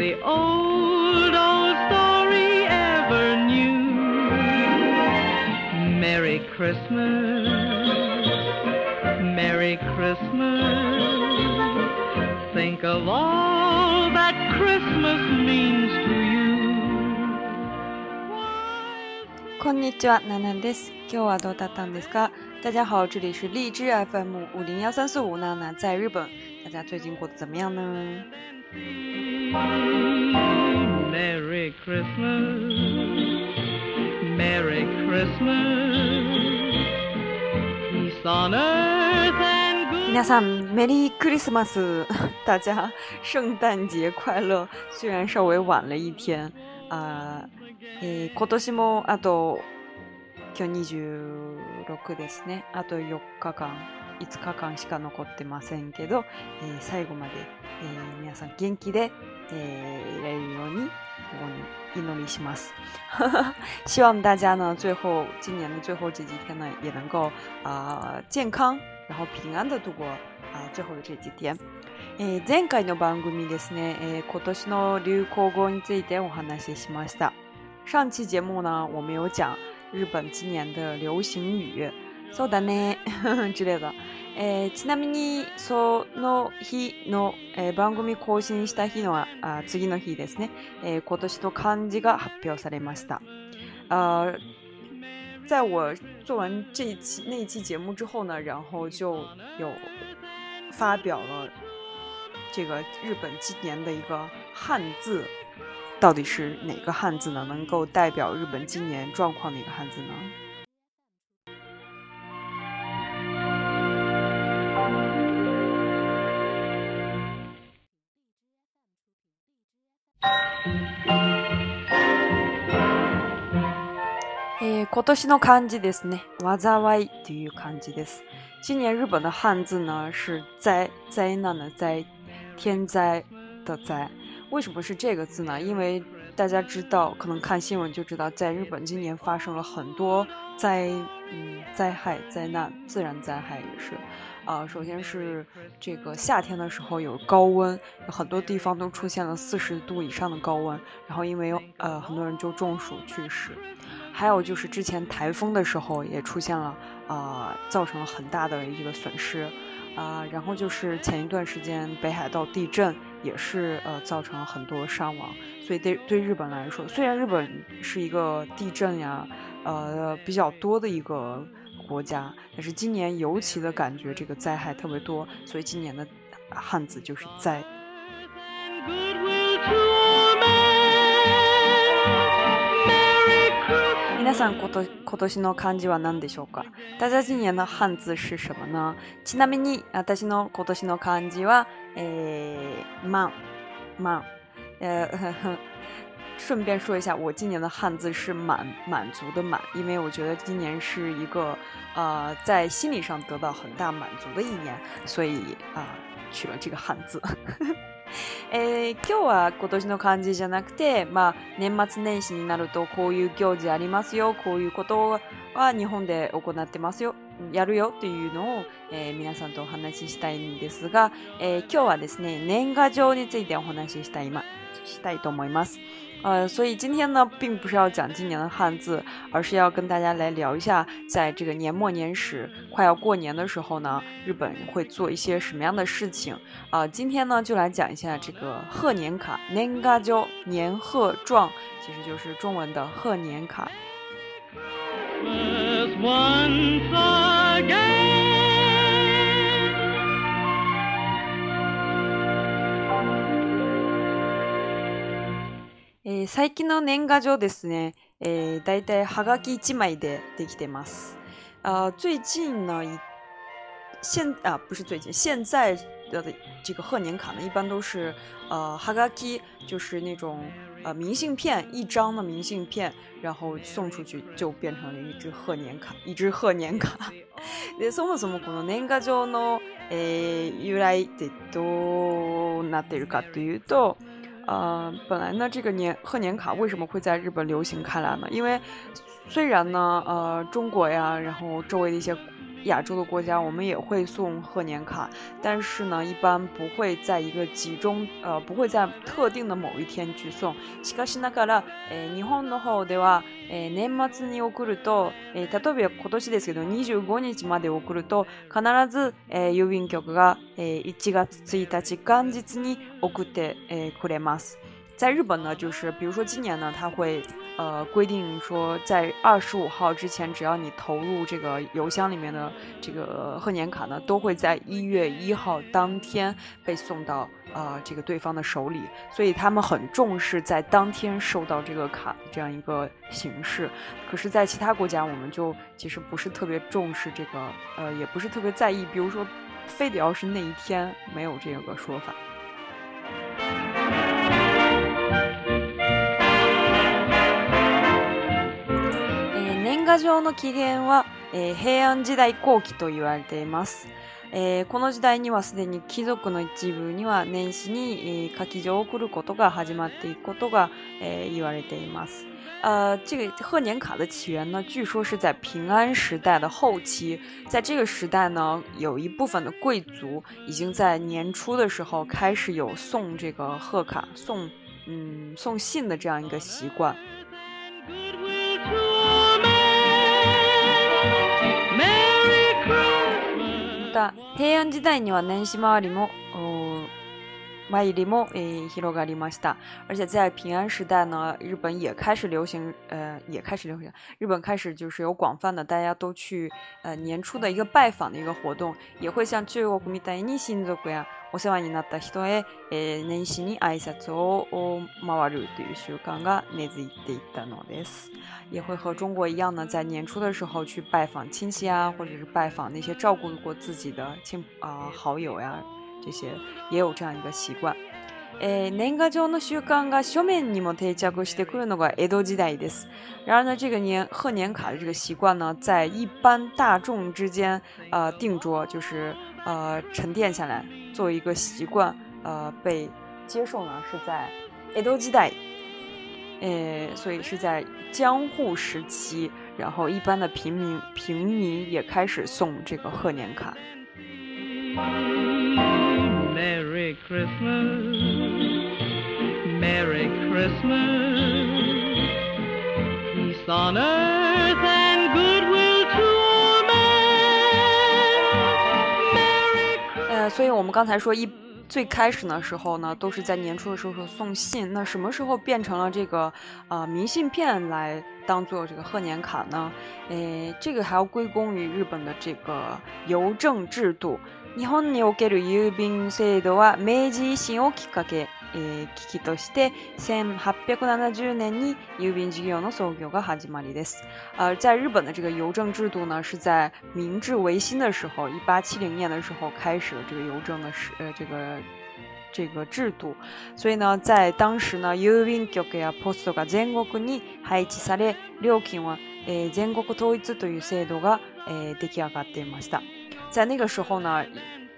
こんにちはナナです。今日はどうだったんですか？大家好，这里是荔枝 FM 五零幺三四五。娜娜，在日本，大家最近过得怎么样呢？メリリークスス！マ皆さん、メリークリスマス！大家圣诞节快乐！虽然稍微晚了一天，啊、え、今年もあと今日26ですね。あと4日間。5日間しか残ってませんけど、えー、最後まで、えー、皆さん元気で、えー、いれるようにに祈りします。希望大家呢，最後、今年の最後这几天呢，也能够呃、健康，然后平安的度过呃、最後的这几天。えー、前回の番組ですね、えー、今年の流行語についてお話ししました。上期节目呢，我们有讲日本今年的流行语。そうだね。え えー、ちなみに、その日の、えー、番組更新した日のあ次の日ですね、えー、今年の漢字が発表されました。あ在我做完这一期那一期节目之后呢，然后就有发表了这个日本今年的一个汉字，到底是哪个汉字呢？能够代表日本今年状况的一个汉字呢？今年字ですね。災いという漢字です。今年日本的汉字呢是灾、灾难的灾、天灾的灾。为什么是这个字呢？因为大家知道，可能看新闻就知道，在日本今年发生了很多灾，嗯，灾害、灾难、自然灾害也是。啊，首先是这个夏天的时候有高温，很多地方都出现了四十度以上的高温，然后因为呃很多人就中暑去世。还有就是之前台风的时候也出现了，呃，造成了很大的一个损失，啊，然后就是前一段时间北海道地震也是，呃，造成了很多伤亡。所以对对日本来说，虽然日本是一个地震呀，呃比较多的一个国家，但是今年尤其的感觉这个灾害特别多，所以今年的汉字就是灾。さん今年の漢字は何でしょうか大家今年の漢字是什么呢ちなみに私の今年の漢字は、えー、まん、まん。えー、顺便说一下，我今年的汉字是满满足的满，因为我觉得今年是一个呃在心理上得到很大满足的一年，所以啊、呃这个汉字。えー、今日は今年の漢字じゃなくて、まあ、年末年始になるとこういう行事ありますよこういうことは日本で行ってますよやるよというのを、えー、皆さんとお話ししたいんですが、えー、今日はですね年賀状についてお話ししたい,、ま、したいと思います。呃，所以今天呢，并不是要讲今年的汉字，而是要跟大家来聊一下，在这个年末年始快要过年的时候呢，日本会做一些什么样的事情啊？今天呢，就来讲一下这个贺年卡，年が叫年贺状，其实就是中文的贺年卡。えー、最近の年賀状ですね、えー、大体はがき1枚でできてます。あ最近のあ。啊不是最近，现在的这个贺年卡呢，一般都是呃哈嘎基，就是那种呃明信片一张的明信片，然后送出去就变成了一只贺年卡，一只贺年卡。でそもそもこの年賀状の、えー、由来ってどうなっているかというと。呃，本来呢，这个年贺年卡为什么会在日本流行开来呢？因为虽然呢，呃，中国呀，然后周围的一些。亚洲的国家，我们也会送贺年卡，但是呢，一般不会在一个集中，呃，不会在特定的某一天去送。しかしながら、えー、日本の方では、えー、年末に送ると、えー、例えば今年ですけど25日まで送ると、必ず、えー、郵便局が、えー、1月1日元日に送って、えー、くれます。在日本呢，就是比如说今年呢，他会。呃，规定说在二十五号之前，只要你投入这个邮箱里面的这个贺年卡呢，都会在一月一号当天被送到啊这个对方的手里。所以他们很重视在当天收到这个卡这样一个形式。可是，在其他国家，我们就其实不是特别重视这个，呃，也不是特别在意。比如说，非得要是那一天没有这个说法。画上の起源は、えー、平安時代後期と言われています。えー、この時代にはすでに貴族の一部には年始に、えー、書き状を送ることが始まっていくことが、えー、言われています。呃，这个贺年卡的起源呢，据说是在平安时代的后期。在这个时代呢，有一部分的贵族已经在年初的时候开始有送这个贺卡、送嗯送信的这样一个习惯。平安時代には年始回りも马伊里木诶，希罗嘎里马西达。而且在平安时代呢，日本也开始流行，呃，也开始流行。日本开始就是有广泛的，大家都去，呃，年初的一个拜访的一个活动，也会像，我希望你那太多诶，诶，那些你爱下走，我妈妈就对，刚刚那自己得弄的死，也会和中国一样呢，在年初的时候去拜访亲戚啊，或者是拜访那些照顾过自己的亲啊好友呀。这些也有这样一个习惯。え、年賀状の習慣が書面にも定着してくるのが江戸時代です。然而呢，这个年贺年卡的这个习惯呢，在一般大众之间呃，定着，就是呃沉淀下来，作为一个习惯呃被接受呢，是在江戸时代。诶，所以是在江户时期，然后一般的平民平民也开始送这个贺年卡。Christmas, Merry Christmas, men. peace earth Merry 呃，所以我们刚才说一最开始的时候呢，都是在年初的时候送信。那什么时候变成了这个呃明信片来当做这个贺年卡呢？呃，这个还要归功于日本的这个邮政制度。日本における郵便制度は明治維新をきっかけ、えー、危機として1870年に郵便事業の創業が始まりです。呃，在日本的这个邮政制度呢，是在明治维新的时候，1870年的时候开始了这个邮政的呃这个。这个制度，所以呢，在当時呢、郵便局やポストが全国に配置され、料金は、えー、全国統一という制度が、えー、出来上がっていました。在那个时候呢，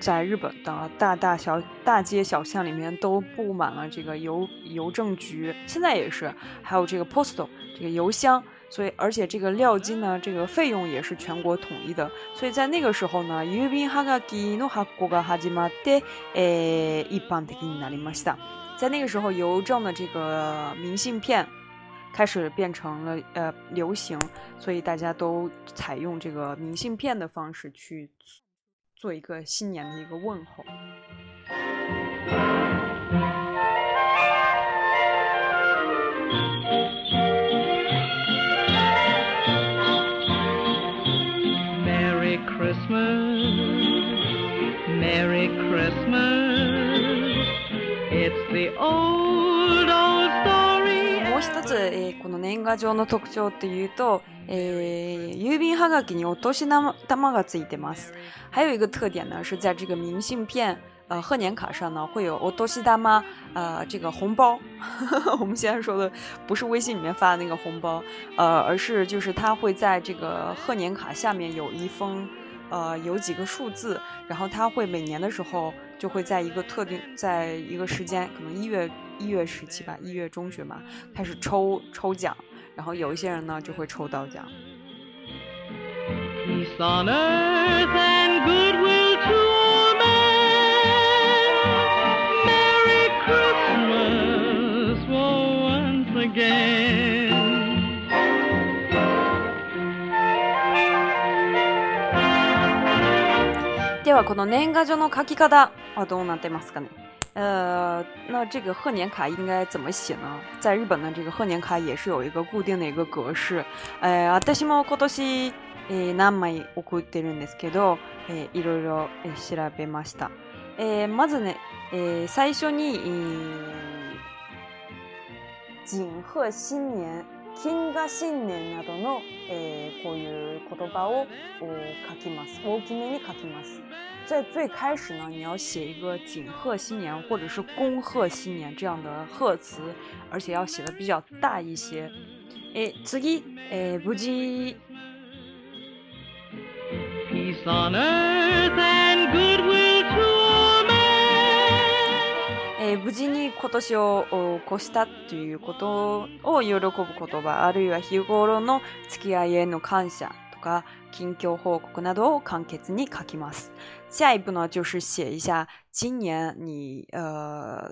在日本的大大小大街小巷里面都布满了这个邮邮政局，现在也是，还有这个 postal 这个邮箱，所以而且这个料金呢，这个费用也是全国统一的。所以在那个时候呢，ゆびハガキの発行が始まって、え一般的になりました。在那个时候，邮政的这个明信片。开始变成了呃流行，所以大家都采用这个明信片的方式去做一个新年的一个问候。Merry Christmas, Merry Christmas, it's the old. 其次，この年賀状の特征，就邮品贺卡贴有“お年玉”（い马）贴着。还有一个特点呢，是在这个明信片、呃贺年卡上呢，会有“我多西大妈”呃，这个红包。我们现在说的不是微信里面发的那个红包，呃，而是就是它会在这个贺年卡下面有一封，呃，有几个数字，然后它会每年的时候就会在一个特定，在一个时间，可能一月。一月十七吧，一月中旬嘛，开始抽抽奖，然后有一些人呢就会抽到奖。那么，这个年画上的呃，那这个贺年卡应该怎么写呢？在日本呢，这个贺年卡也是有一个固定的一个格式。え私も今年、え何枚送ってるんですけど、えいろいろ、え調べました。えまずね、え最初に、えー、贺新年。金河新年などの、えー、こういう言葉を書きます。大きめに書きます。在最开始呢，你要写一个“景贺新年”或者是“恭贺新年”这样的贺词，而且要写的比较大一些。え次、え無事。今年を越したということを喜ぶ言葉、あるいは日頃の付き合いへの感謝とか、近況報告などを簡潔に書きます。下一步呢，就是写一下今年你呃，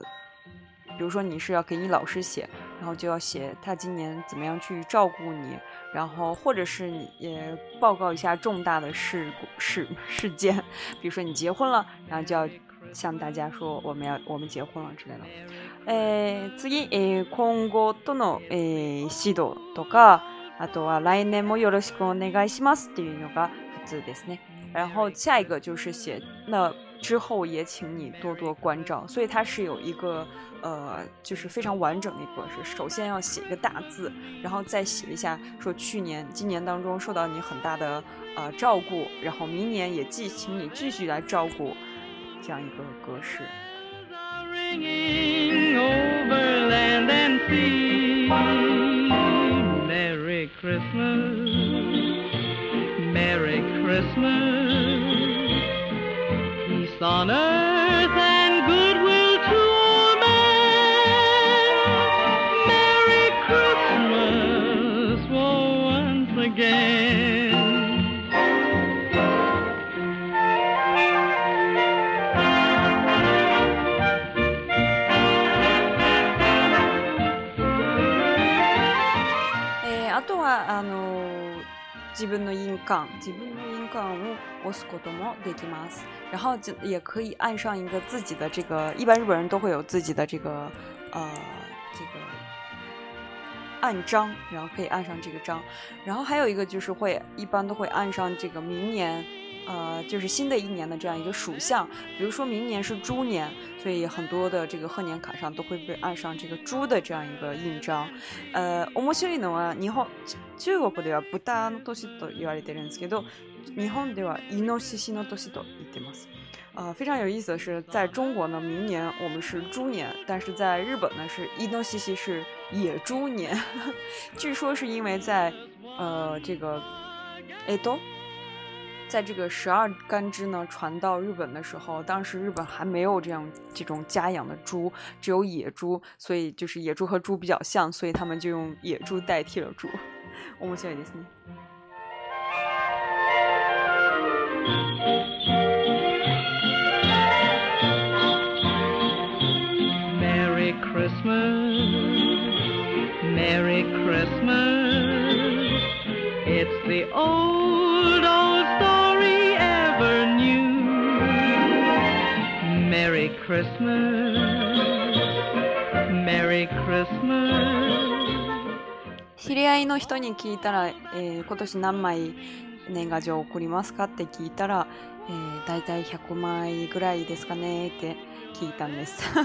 比如说你是要给你老师写，然后就要写他今年怎么样去照顾你，然后或者是也报告一下重大的事故事事件，比如说你结婚了，然后就要向大家说我们要我们结婚了之类的。呃，次，今後との指導とか、あとは来年もよろしくお願いしますっていうのが普通ですね。然后下一个就是写那之后也请你多多关照，所以它是有一个呃，就是非常完整的格式。首先要写一个大字，然后再写一下说去年、今年当中受到你很大的呃照顾，然后明年也继请你继续来照顾这样一个格式。Christmas. Merry Christmas. Peace on earth. 또はあの自分の印鑑、自分の印鑑を押すこともできます。然后就也可以按上一个自己的这个，一般日本人都会有自己的这个呃这个按章，然后可以按上这个章。然后还有一个就是会一般都会按上这个明年。呃，就是新的一年的这样一个属相，比如说明年是猪年，所以很多的这个贺年卡上都会被按上这个猪的这样一个印章。呃，面白いのは日本中国ではブタの年と言われているんですけど、日本ではイノシシの年と言います。啊，非常有意思的是，在中国呢，明年我们是猪年，但是在日本呢是イノ西西是野猪年，据说是因为在呃这个，诶，户。在这个十二干支呢传到日本的时候，当时日本还没有这样这种家养的猪，只有野猪，所以就是野猪和猪比较像，所以他们就用野猪代替了猪。我们 old. Christmas. Merry Christmas. 知り合いの人に聞いたら、今年何枚年賀状送りますかって聞いたら、だいたい100枚ぐらいですかねって聞いたんです。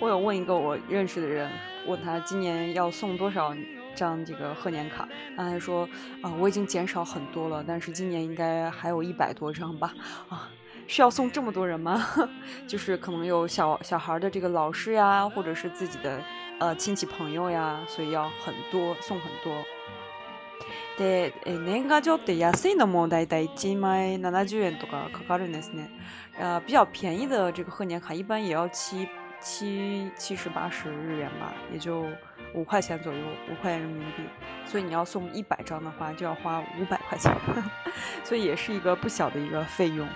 我有问一个我认识的人，问他今年要送多少张这个贺年卡，他还说啊，我已经减少很多了，但是今年应该还有一百多张吧啊。需要送这么多人吗？就是可能有小小孩的这个老师呀，或者是自己的呃亲戚朋友呀，所以要很多送很多。で年賀状って安いのもだいたい一枚七十円とかかかるんですね。呃、比较便宜的这个贺年卡一般也要七七七十八十日元吧，也就五块钱左右，五块钱人民币。所以你要送一百张的话，就要花五百块钱，所以也是一个不小的一个费用。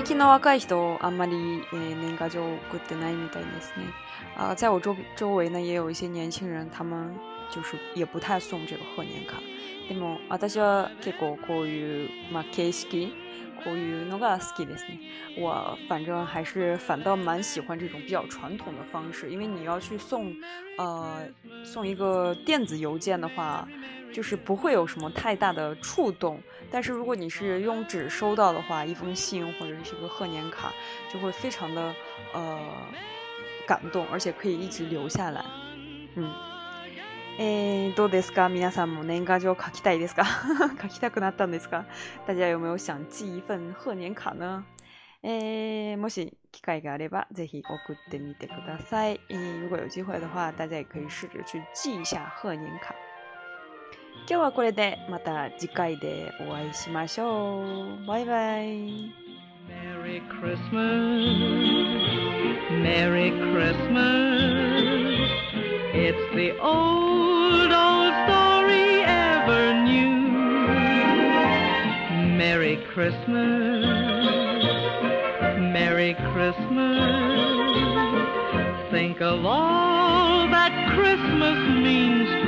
最近の若い人、あんまり、えー、年賀状送ってないみたいですね。あ呃，在我周周围呢，也有一些年轻人，他们就是也不太送这个贺年卡，でも私は結構こういうまあ形式こういうのが好きですね。我反正还是反倒蛮喜欢这种比较传统的方式，因为你要去送呃送一个电子邮件的话，就是不会有什么太大的触动。但是如果你是用纸收到的话，一封信或者是一个贺年卡，就会非常的呃感动，而且可以一直留下来。嗯。えー、どうですか皆さんも年賀状書きたいですか 書きたくなったんですか大家有没有想寄一份贺年卡呢えー、もし機会があれば、ぜひ送ってみてください。えー、如果有机会的话、大家也可以试着去寄一下贺年卡。今日はこれで、また次回でお会いしましょう。バイバイ。Merry Christmas, Merry Christmas, it's the old Merry Christmas, Merry Christmas. Think of all that Christmas means